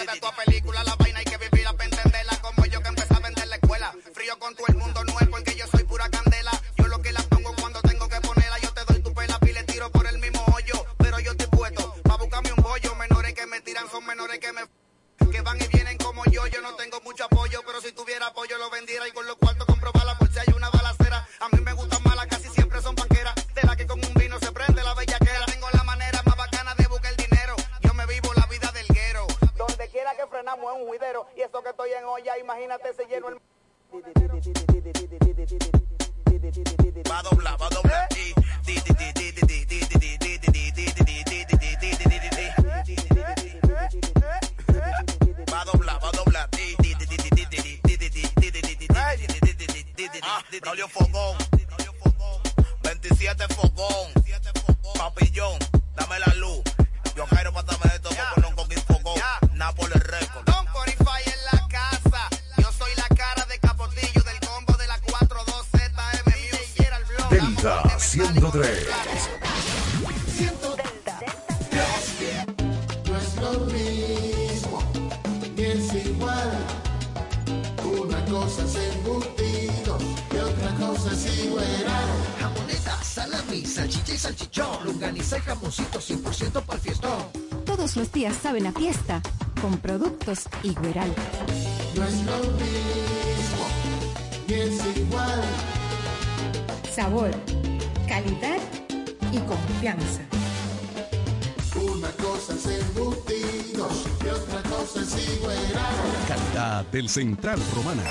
De tu película, la los días saben a fiesta con productos Igueral. No es lo mismo, ni es igual. Sabor, calidad y confianza. Una cosa es embutido y otra cosa es igual. Calidad del Central Romana.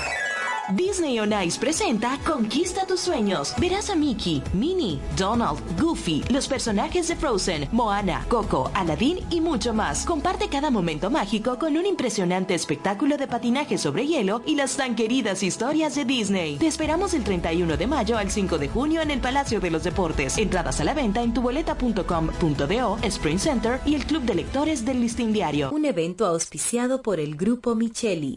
Disney on Ice presenta Conquista tus sueños. Verás a Mickey, Minnie, Donald, Los personajes de Frozen, Moana, Coco, Aladdin y mucho más. Comparte cada momento mágico con un impresionante espectáculo de patinaje sobre hielo y las tan queridas historias de Disney. Te esperamos del 31 de mayo al 5 de junio en el Palacio de los Deportes. Entradas a la venta en tuboleta.com.do, Spring Center y el Club de Lectores del Listín Diario. Un evento auspiciado por el Grupo Micheli.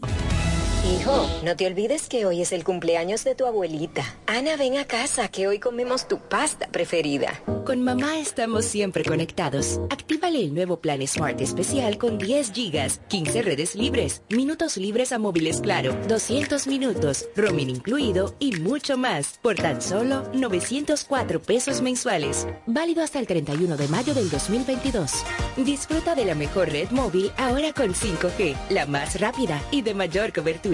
Hijo, no te olvides que hoy es el cumpleaños de tu abuelita. Ana, ven a casa, que hoy comemos tu pasta preferida. Con mamá estamos siempre conectados. Actívale el nuevo plan Smart especial con 10 gigas, 15 redes libres, minutos libres a móviles claro, 200 minutos, roaming incluido y mucho más por tan solo 904 pesos mensuales. Válido hasta el 31 de mayo del 2022. Disfruta de la mejor red móvil ahora con 5G, la más rápida y de mayor cobertura.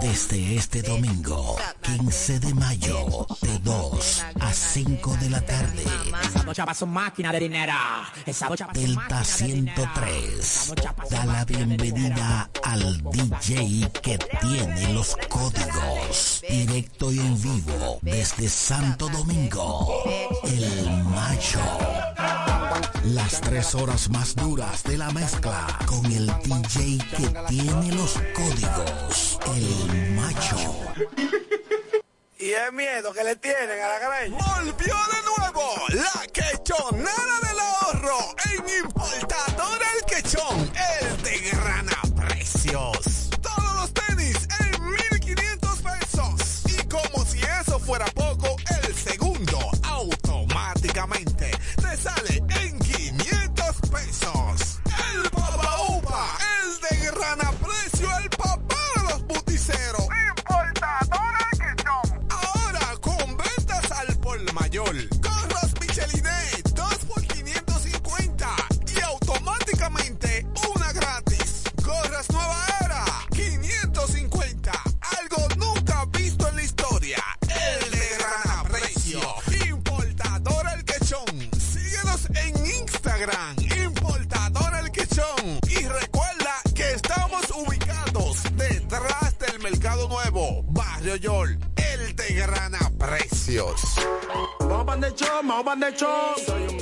Desde este domingo, 15 de mayo, de 2 a 5 de la tarde. Delta máquina de dinero. 103 da la bienvenida al DJ que tiene los códigos. Directo y en vivo desde Santo Domingo, el macho. Las tres horas más duras de la mezcla con el DJ que tiene los códigos, el macho. Y el miedo que le tienen a la greña. Volvió de nuevo la quechonera del ahorro en Importador El Quechón, el de gran precios. Todos los tenis en 1500 pesos. Y como si eso fuera poco, el segundo automáticamente por mayor. Gorros Michelinet, 2 por 550 y automáticamente una gratis. Gorras Nueva Era, 550. Algo nunca visto en la historia. El de gran precio. Importador El Quechón. Síguenos en Instagram. Importador El Quechón. Y recuerda que estamos ubicados detrás del Mercado Nuevo, Barrio Yol. De show,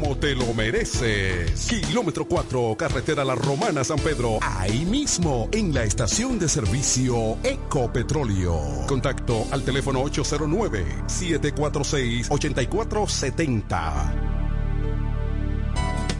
te lo mereces. Kilómetro 4, carretera La Romana San Pedro, ahí mismo, en la estación de servicio Ecopetróleo. Contacto al teléfono 809-746-8470.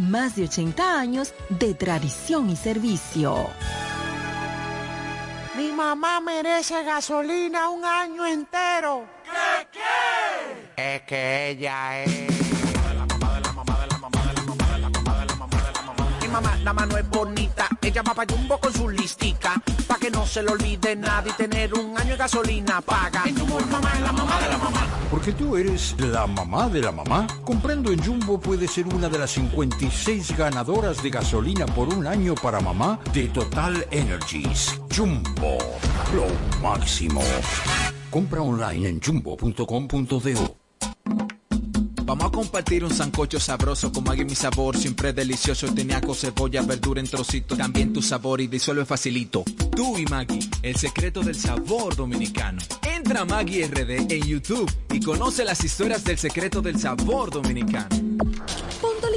más de 80 años de tradición y servicio. Mi mamá merece gasolina un año entero. ¿Qué qué? Es que ella es... mamá, la mano es bonita, ella va para Jumbo con su listica, pa' que no se le olvide nada y tener un año de gasolina paga. En Jumbo, mamá es la mamá de la mamá. Porque tú eres la mamá de la mamá. Comprando en Jumbo puede ser una de las 56 ganadoras de gasolina por un año para mamá de Total Energies. Jumbo, lo máximo. Compra online en jumbo.com.do. Vamos a compartir un sancocho sabroso con Maggi mi sabor, siempre delicioso, teniaco, cebolla, verdura en trocitos, también tu sabor y disuelve facilito. Tú y Maggi, el secreto del sabor dominicano. Entra a RD en YouTube y conoce las historias del secreto del sabor dominicano.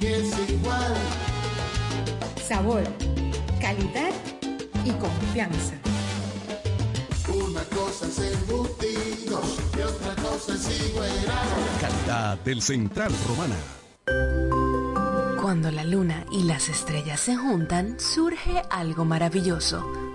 es igual. Sabor, calidad y confianza. Una cosa es embutidos y otra cosa es igual. Calidad del Central Romana. Cuando la luna y las estrellas se juntan, surge algo maravilloso.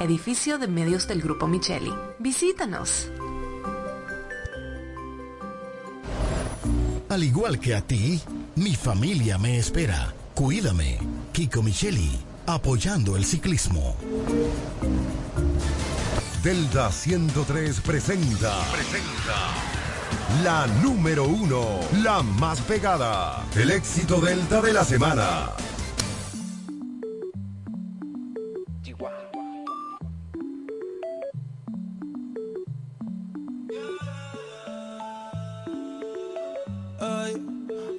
edificio de medios del Grupo Micheli. Visítanos. Al igual que a ti, mi familia me espera. Cuídame. Kiko Micheli, apoyando el ciclismo. Delta 103 presenta. Presenta. La número uno, la más pegada. El éxito Delta de la semana.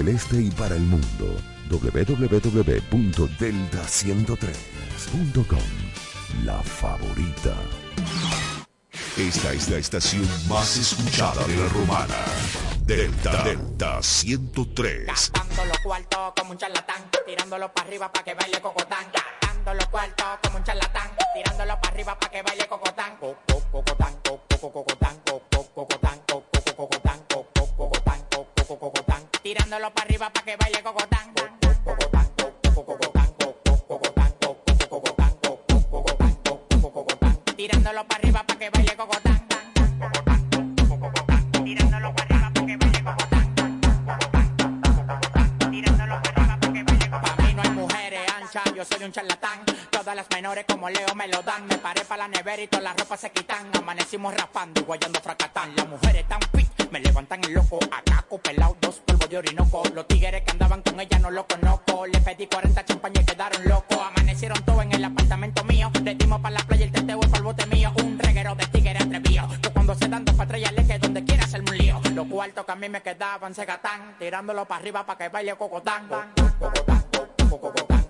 El este y para el mundo, www.delta103.com. La favorita. Esta es la estación más escuchada de la romana. Delta Delta 103. Gastando los cuartos como un charlatán, tirándolo para arriba para que baile cocotán. Gastando los cuartos como un charlatán, tirándolo para arriba para que baile cocotán. Co- co- Cocotán, co- co- cocotán, co- co- cocotán, Tirándolo para arriba para que baile cocotán. Co- co- cocotán, co- co- cocotán, co- co- cocotán, co- co- cocotán, co- co- cocotán, co- co- cocotán. Tirándolo para arriba para que baile cocotán. Tirándolo para arriba para que baile cocotán. Tirándolo para arriba para que baile cocotán. Pa' mí no hay mujeres anchas, yo soy un charlatán. Todas las menores como Leo me lo dan. Me paré para la nevera y todas las ropas se quitan. Amanecimos raspando y guayando fracatán. Las mujeres tan fit, me levantan el loco. Acaco pelado, dos polvos de orinoco. Los tigres que andaban con ella no lo conozco. Le pedí 40 champañas y quedaron locos. Amanecieron todos en el apartamento mío. Le dimos para la playa el teteo para el bote mío. Un reguero de tigres atrevido. Que cuando se dan dos ya le donde quiera hacerme un lío. Los cuartos que a mí me quedaban se gatán. Tirándolo para arriba para que baile cocotán. Cocotán, cocotán, cocotán,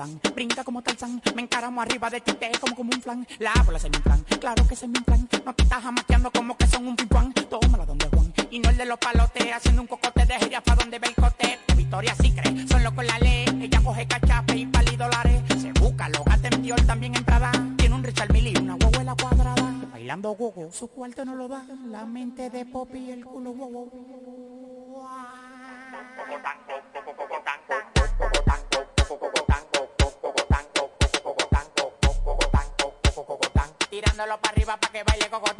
Cocotán, brinca como Tarzán, me encaramo arriba de ti, te como como un flan, la bola se me inflan, claro que se me inflan, no te estás jamaqueando como que son un pimpán, tómala donde Juan, y no el de los palotes, haciendo un cocote de gira pa' donde ve el cote, Victoria sí cree, son locos la ley, ella coge cachape y pali dólares, se busca, lo gata Dior también en Prada, tiene un Richard Mille y una huevuela cuadrada, bailando gogo, su cuarto no lo da, la mente de Poppy el culo wow, wow. Para que baile cocotán.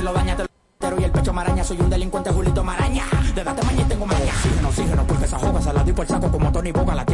si lo daña, te lo y el pecho maraña, soy un delincuente Julito Maraña. De date mañana y tengo maña. Oxígeno, oxígeno, porque esa joga se la di por saco como Tony Boga, la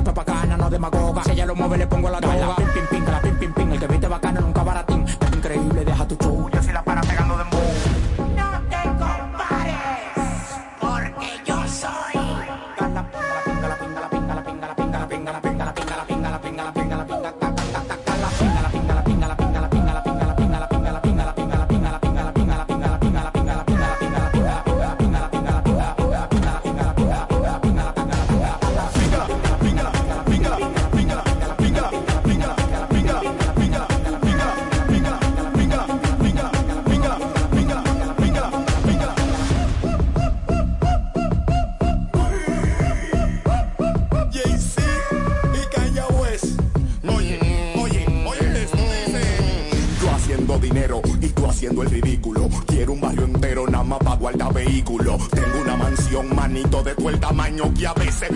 daño que a veces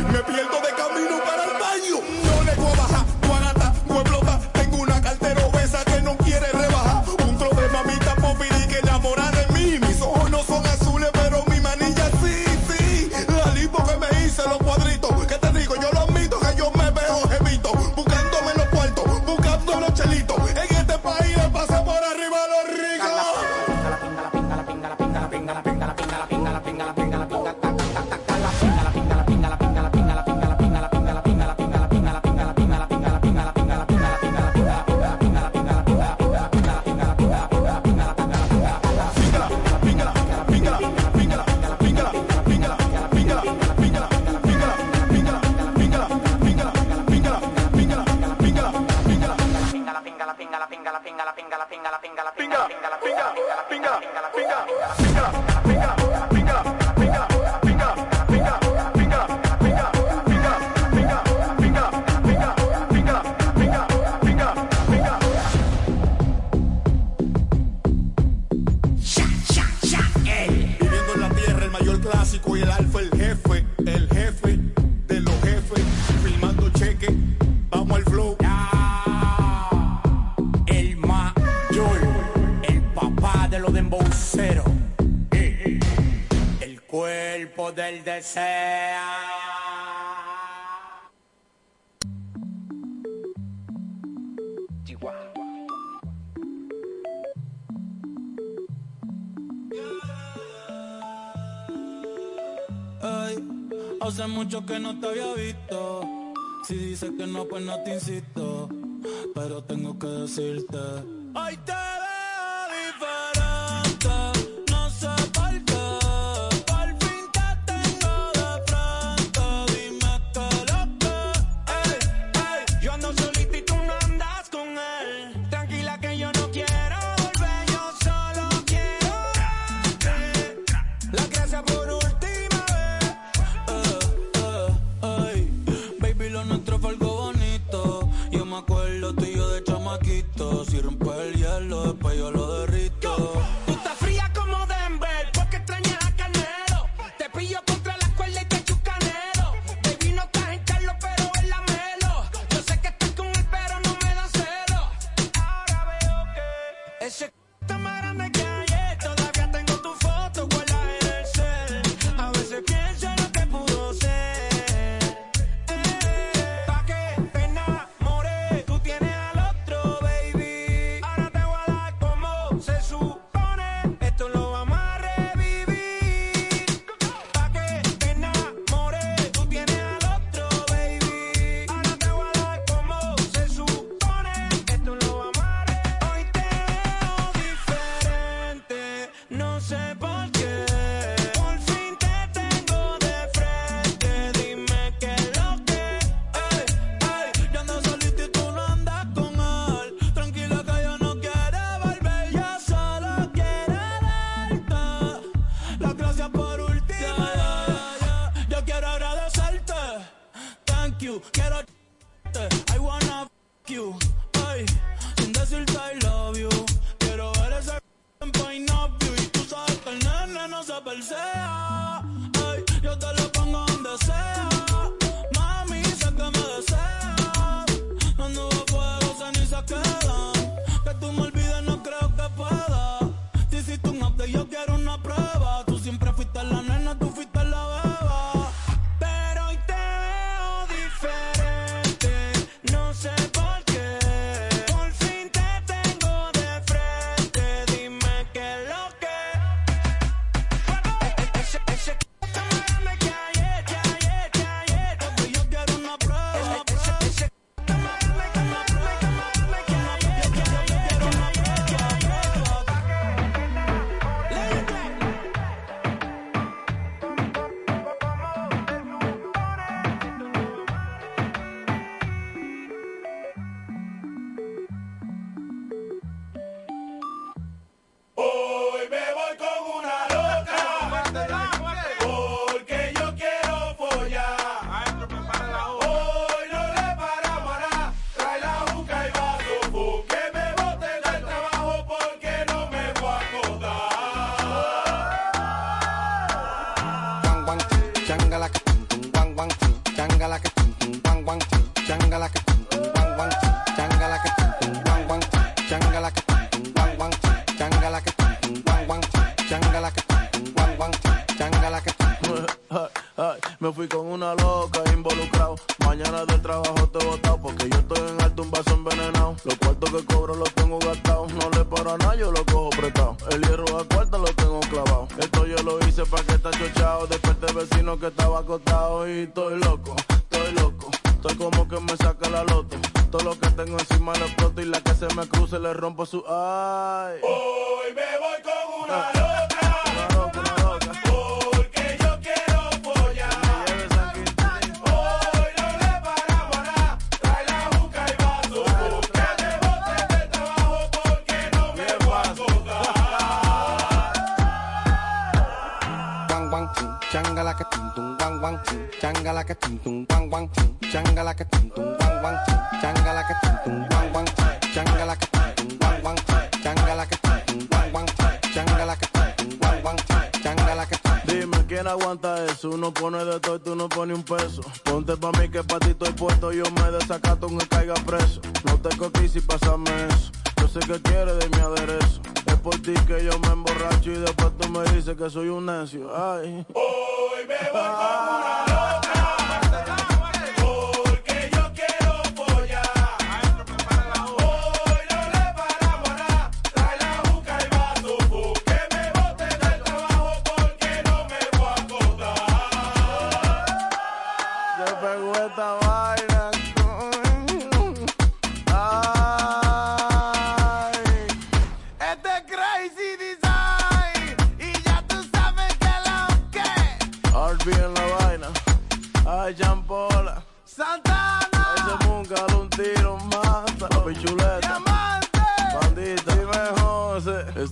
Viviendo en la tierra, el mayor clásico y el alfa, el jefe, el jefe de los jefes, filmando cheque, vamos al del deseo. Hace mucho que no te había visto. Si dices que no, pues no te insisto. Pero tengo que decirte. Ay, te veo diferente.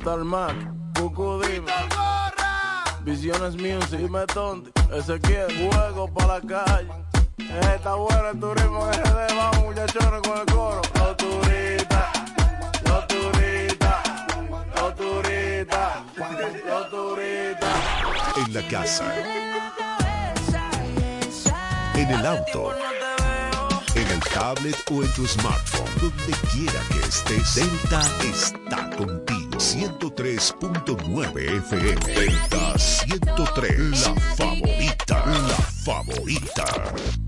Digital Mac, Cucu Visiones Music, Metonti, Ezequiel, Juego para la calle. Está bueno el turismo en GD, vamos muchachones con el coro. Los turistas, los turistas, los turistas, los turistas. En la casa. En el auto. En el tablet o en tu smartphone. Donde quiera que estés, Delta está contigo. 103.9 FM. Delta 103, la favorita, la favorita.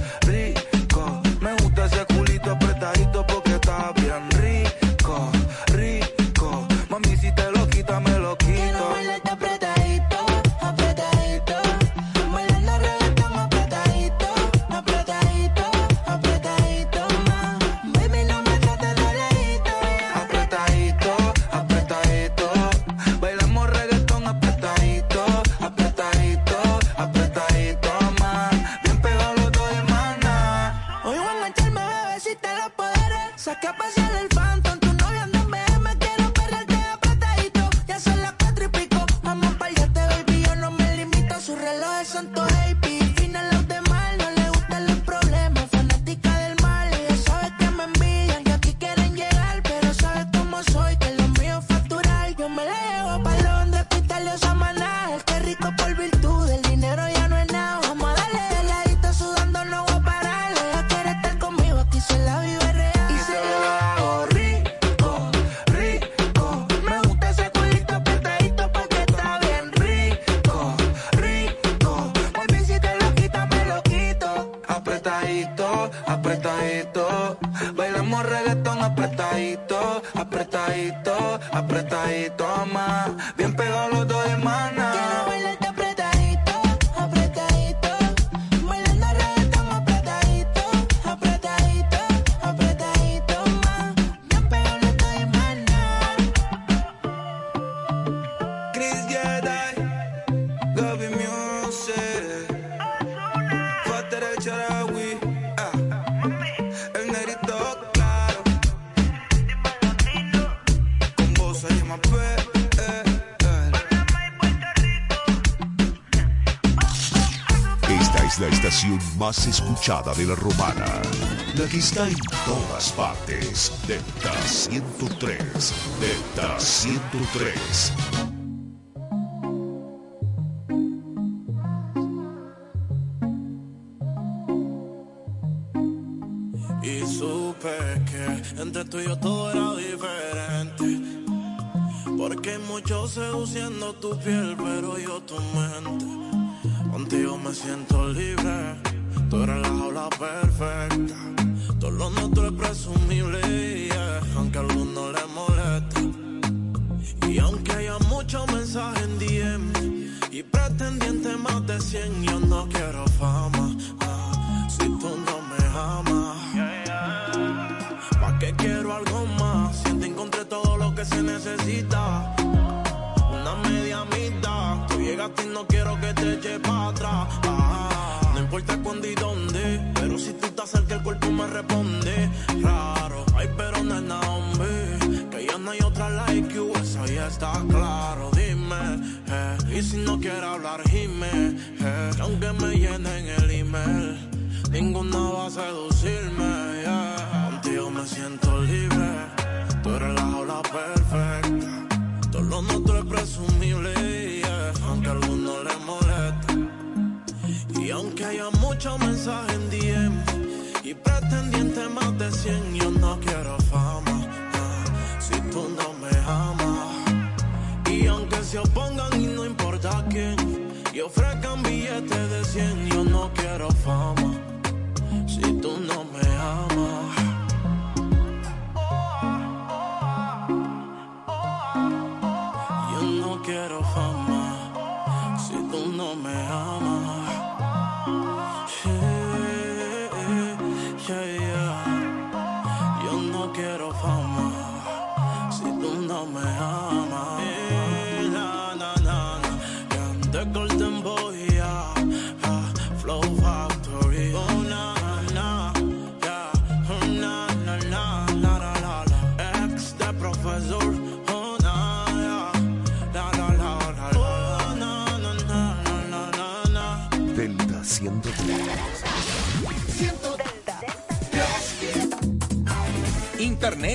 Esta es la estación más escuchada de la romana. La que está en todas partes. Delta 103. Delta 103. siento quiero fama si tú no me amas.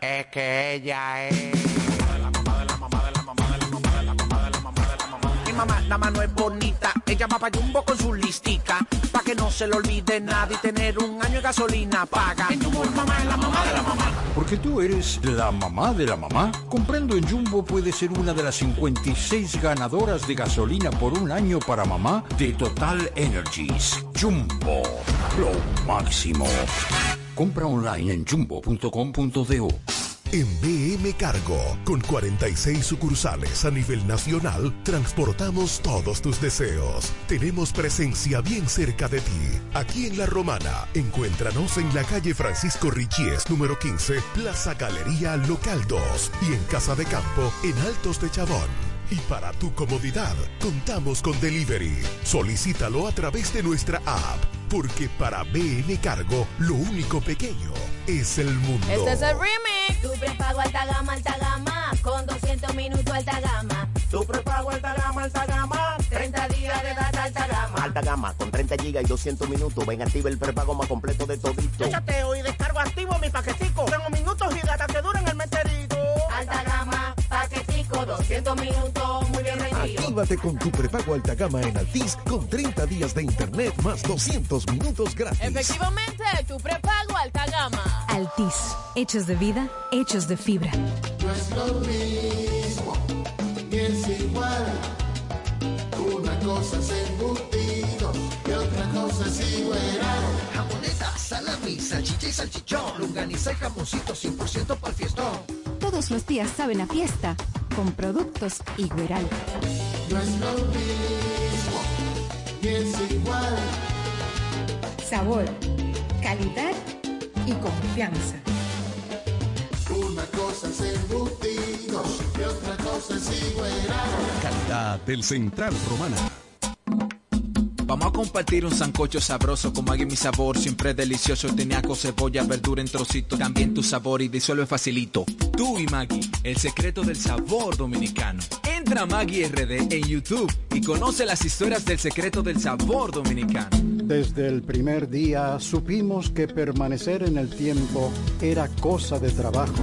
Es que ella es. Mi mamá, la mano es bonita. Ella va pa' Jumbo con su listica. Pa' que no se le olvide nada y tener un año de gasolina paga. En Jumbo, es la mamá de la mamá. Porque tú eres la mamá de la mamá. Comprando en Jumbo puede ser una de las 56 ganadoras de gasolina por un año para mamá de Total Energies. Jumbo, lo máximo. Compra online en jumbo.com.do. En BM Cargo, con 46 sucursales a nivel nacional, transportamos todos tus deseos. Tenemos presencia bien cerca de ti. Aquí en La Romana, encuéntranos en la calle Francisco Richies, número 15, Plaza Galería Local 2 y en Casa de Campo, en Altos de Chabón. Y para tu comodidad, contamos con delivery. Solicítalo a través de nuestra app, porque para BM Cargo, lo único pequeño es el mundo. Este es el remix. Tu prepago alta gama, alta gama. Con 200 minutos alta gama. Tu prepago alta gama, alta gama. 30 días de data alta gama. Alta gama, con 30 gigas y 200 minutos. Ven, activa el prepago más completo de todito. Chateo y descargo activo mi paquetico. Tengo minutos y data que duran el meserito. Alta gama, paquetico, 200 minutos, muy bien. Actívate con tu prepago alta gama en Altis con 30 días de internet más 200 minutos gratis. Efectivamente, tu prepago alta gama. Altis, hechos de vida, hechos de fibra. No es lo mismo, ni es igual. Una cosa es embutido y otra cosa es igual. Jamoneta, salami, salchicha y salchichón. Lunganiza y jamoncito 100% para el fiestón. Todos los días saben a fiesta con productos Igueral. No es lo mismo, ni es igual. Sabor, calidad y confianza. Una cosa es embutido y otra cosa es igual. Calidad del Central Romana. Vamos a compartir un sancocho sabroso con Maggi mi sabor, siempre delicioso, teniaco, cebolla, verdura en trocitos, también tu sabor y disuelve facilito. Tú y Maggi, el secreto del sabor dominicano. Entra a Maggi RD en YouTube y conoce las historias del secreto del sabor dominicano. Desde el primer día supimos que permanecer en el tiempo era cosa de trabajo.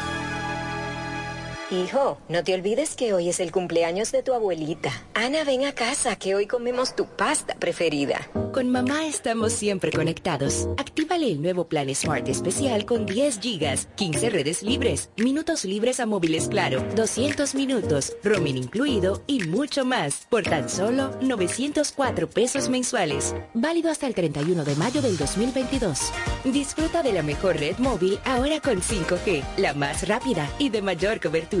Hijo, no te olvides que hoy es el cumpleaños de tu abuelita. Ana, ven a casa que hoy comemos tu pasta preferida. Con mamá estamos siempre conectados. Actívale el nuevo plan Smart especial con 10 gigas, 15 redes libres, minutos libres a móviles claro, 200 minutos, roaming incluido y mucho más por tan solo 904 pesos mensuales. Válido hasta el 31 de mayo del 2022. Disfruta de la mejor red móvil ahora con 5G, la más rápida y de mayor cobertura.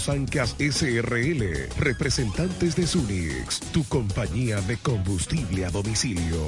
Sancas SRL, representantes de Sunix, tu compañía de combustible a domicilio.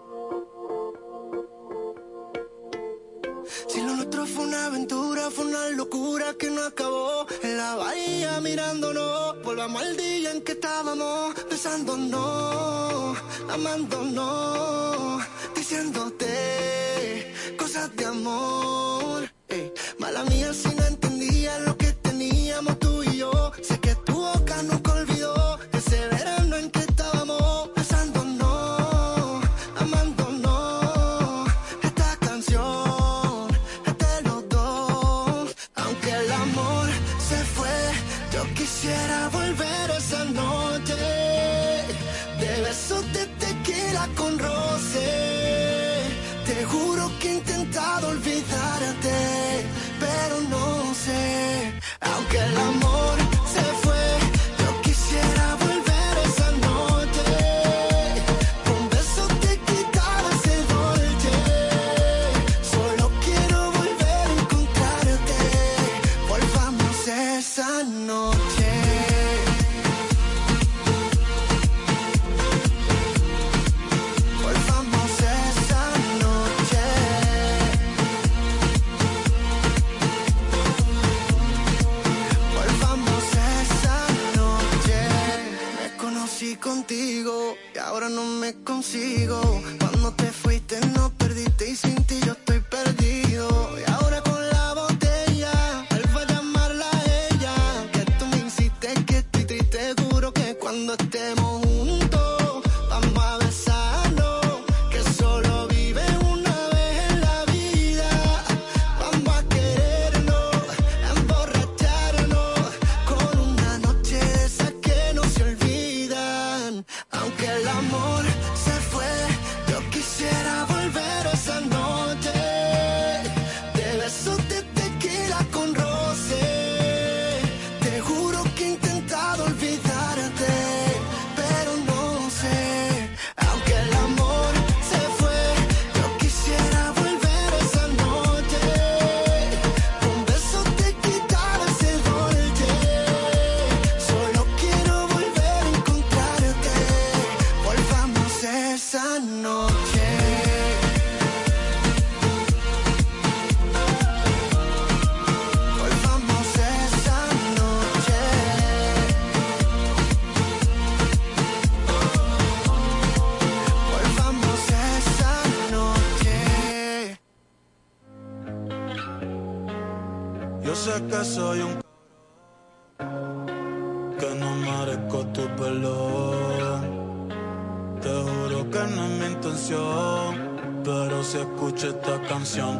Si lo nuestro fue una aventura, fue una locura que no acabó. En la bahía mirándonos, volvamos al día en que estábamos besándonos, amándonos, diciéndote cosas de amor. Mala mía si no entendía lo que teníamos tú y yo. Sé que tu boca nunca que he intentado olvidarte, pero no sé. Aunque el amor se Yo sé que soy un que no merezco tu perdón. Te juro que no es mi intención, pero si escucho esta canción.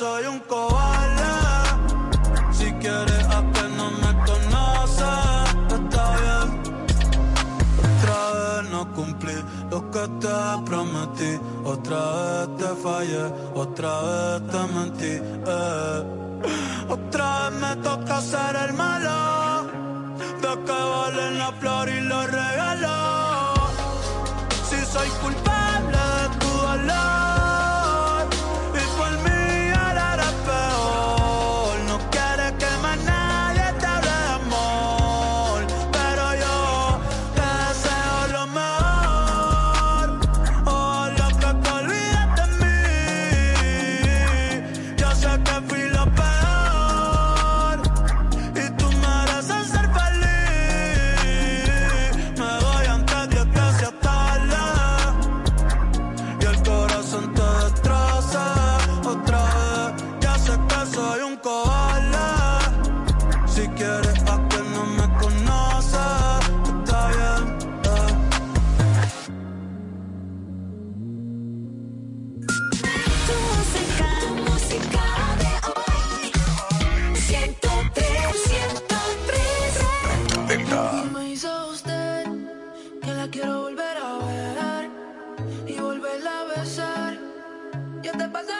soy un cobarde. Si quieres apenas me conoces, está bien. Otra vez no cumplí lo que te prometí. Otra vez te fallé, otra vez te mentí. Eh. volver a ver y volverla a besar. Yo te pasé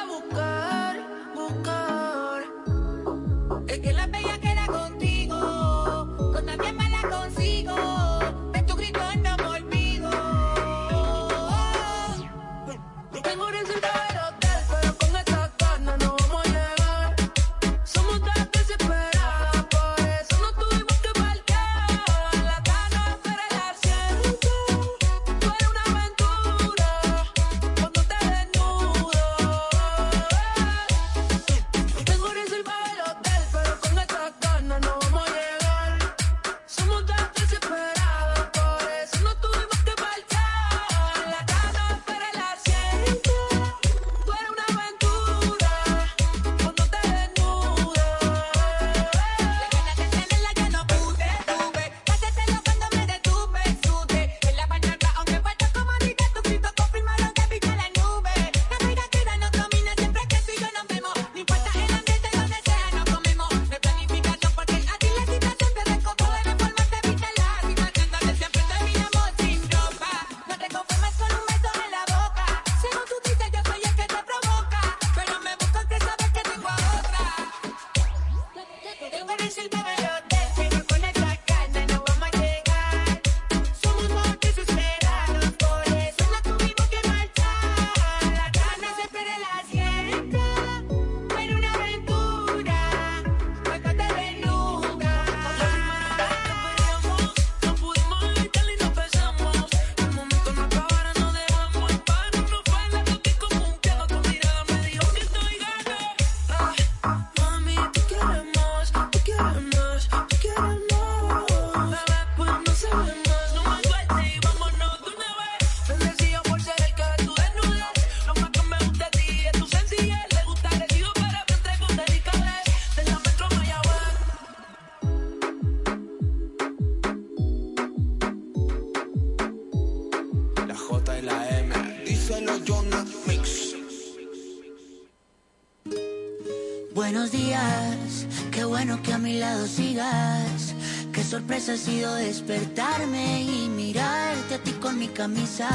sorpresa ha sido despertarme y mirarte a ti con mi camisa.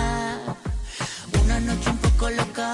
Una noche un poco loca.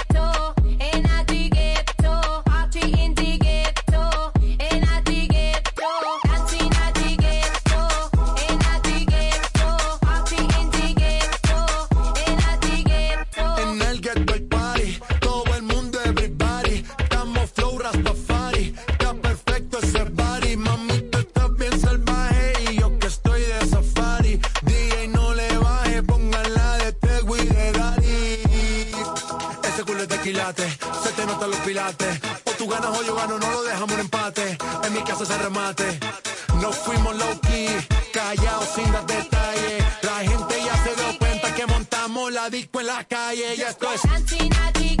No lo dejamos en empate, en mi casa se remate, no fuimos low key, callados sin dar detalles, la gente ya se dio cuenta que montamos la disco en la calle y esto es...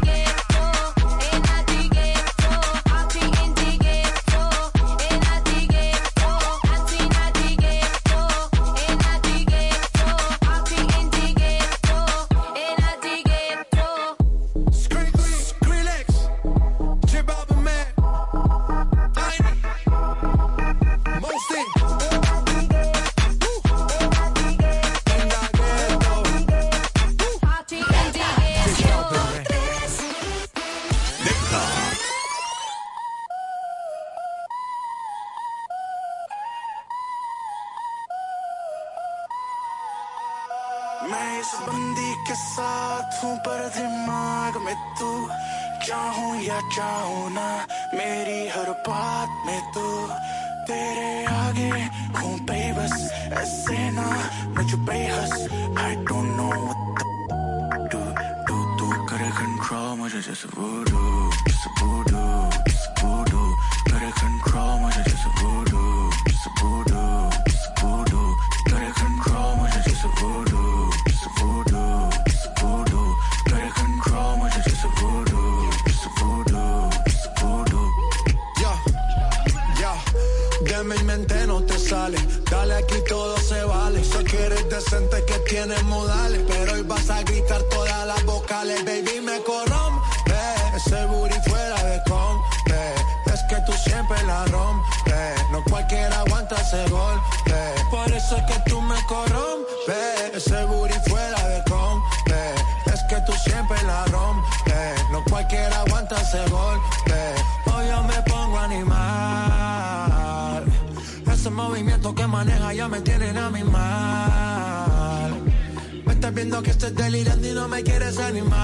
मैं इस बंदी के साथ हूँ, पर दिमाग में तू चाहूँ या चाहूँ ना, मेरी हर बात में तू तेरे आगे हूँ बेबस, ऐसे ना, मुझ I don't know what the do do तू करे control, मुझे जैसे voodoo जैसे voodoo जैसे decente, que tienes modales. Pero hoy vas a gritar todas las vocales. Baby, me corrompe. Ese booty fuera de compe. Es que tú siempre la rompes. No cualquiera aguanta ese golpe. Por eso es que tú me corrompes. Ese booty fuera de compe. Es que tú siempre la rompes. No cualquiera aguanta ese golpe. Hoy yo me pongo animal. Ese movimiento que maneja ya me tienen a mi mal que estés delirando y no me quieres animar.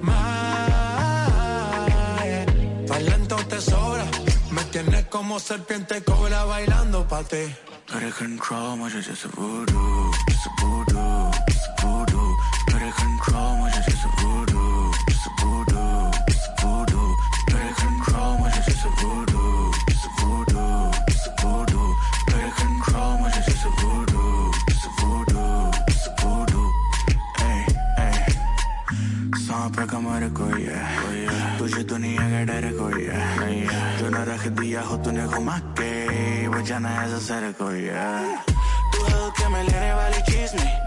Más. Talento te sobra. Me tienes como serpiente cobra bailando pa' ti. Got control, much of just voodoo, voodoo, voodoo. Got control, much voodoo. न रख दिया हो तूने घुमा के वो जाना ऐसा सर कोई है तू है के मैं लेने वाली चीज नहीं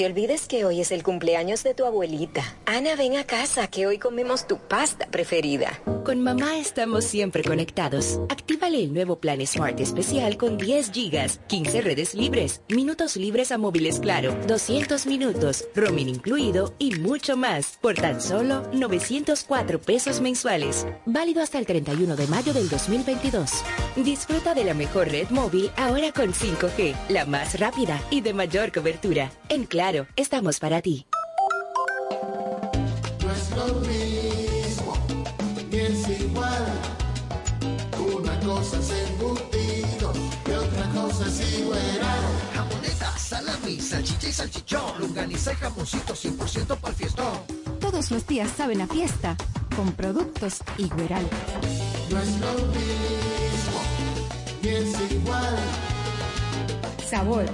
Te olvides que hoy es el cumpleaños de tu abuelita. Ana, ven a casa, que hoy comemos tu pasta preferida. Con mamá estamos siempre conectados. Actívale el nuevo plan Smart especial con 10 gigas, 15 redes libres, minutos libres a móviles claro, 200 minutos, roaming incluido y mucho más. Por tan solo 904 pesos mensuales. Válido hasta el 31 de mayo del 2022. Disfruta de la mejor red móvil ahora con 5G, la más rápida y de mayor cobertura. En Claro, estamos para ti. Salchichón, longaniza y jamoncito 100% para el fiestón. Todos los días saben a fiesta con productos Igueral. No es lo mismo, ni es igual. Sabor,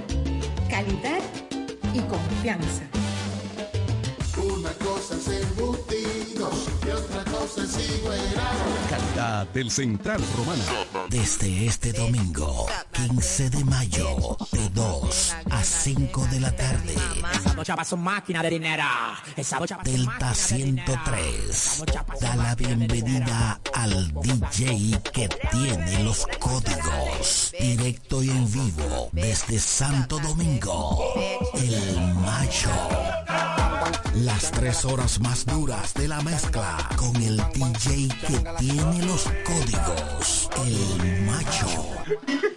calidad y confianza. Una cosa es Calidad del Central Romana. Desde este domingo, 15 de mayo, de 2 a 5 de la tarde. Esa bocha va su máquina de dinero. Esa bocha va su Delta máquina de dinero. 103 da la bienvenida al DJ que tiene los códigos. Directo y en vivo desde Santo Domingo, el Macho. Las tres horas más duras de la mezcla con el DJ que tiene los códigos, el Macho.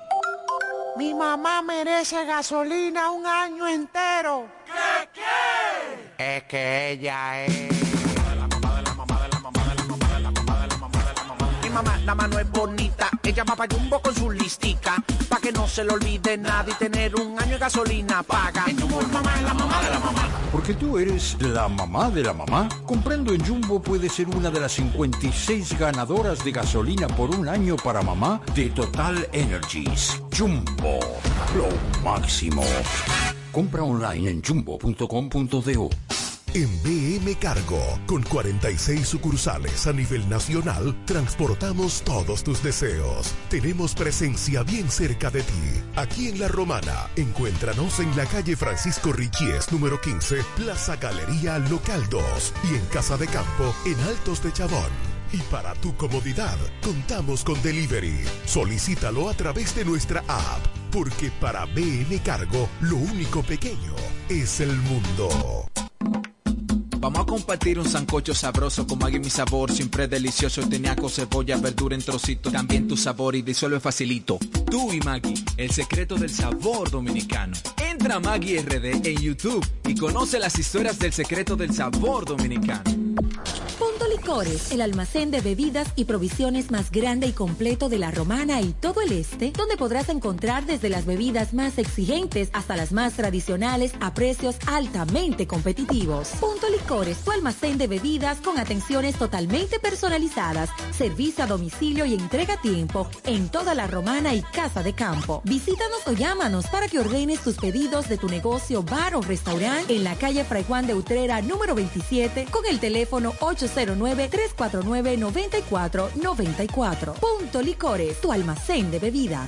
Mi mamá merece gasolina un año entero. ¿Qué, qué? Es que ella es. La mano es bonita. Ella va Jumbo con su listica. Pa' que no se le olvide nada y tener un año de gasolina paga. En Jumbo, mamá la mamá de la mamá. Porque tú eres la mamá de la mamá. Comprando en Jumbo puedes ser una de las 56 ganadoras de gasolina por un año para mamá de Total Energies. Jumbo, lo máximo. Compra online en jumbo.com.do. En BM Cargo, con 46 sucursales a nivel nacional, transportamos todos tus deseos. Tenemos presencia bien cerca de ti. Aquí en La Romana, encuéntranos en la calle Francisco Richies, número 15, Plaza Galería Local 2 y en Casa de Campo, en Altos de Chabón. Y para tu comodidad, contamos con delivery. Solicítalo a través de nuestra app, porque para BM Cargo, lo único pequeño es el mundo. Vamos a compartir un sancocho sabroso con Maggi mi sabor, siempre delicioso, teniaco, cebolla, verdura en trocitos, también tu sabor y disuelve facilito. Tú y Maggi, el secreto del sabor dominicano. Entra a Maggi RD en YouTube y conoce las historias del secreto del sabor dominicano. Punto Licores, el almacén de bebidas y provisiones más grande y completo de la Romana y todo el este, donde podrás encontrar desde las bebidas más exigentes hasta las más tradicionales a precios altamente competitivos. Punto Licores, tu almacén de bebidas con atenciones totalmente personalizadas, servicio a domicilio y entrega a tiempo en toda la Romana y Casa de Campo. Visítanos o llámanos para que ordenes tus pedidos de tu negocio, bar o restaurante en la calle Fray Juan de Utrera número 27 con el teléfono 809-349-9494. Punto Licores, tu almacén de bebidas.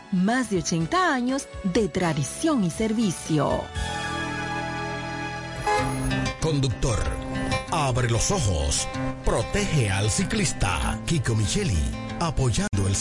más de 80 años de tradición y servicio. Conductor, abre los ojos, protege al ciclista. Kiko Micheli, apoyando el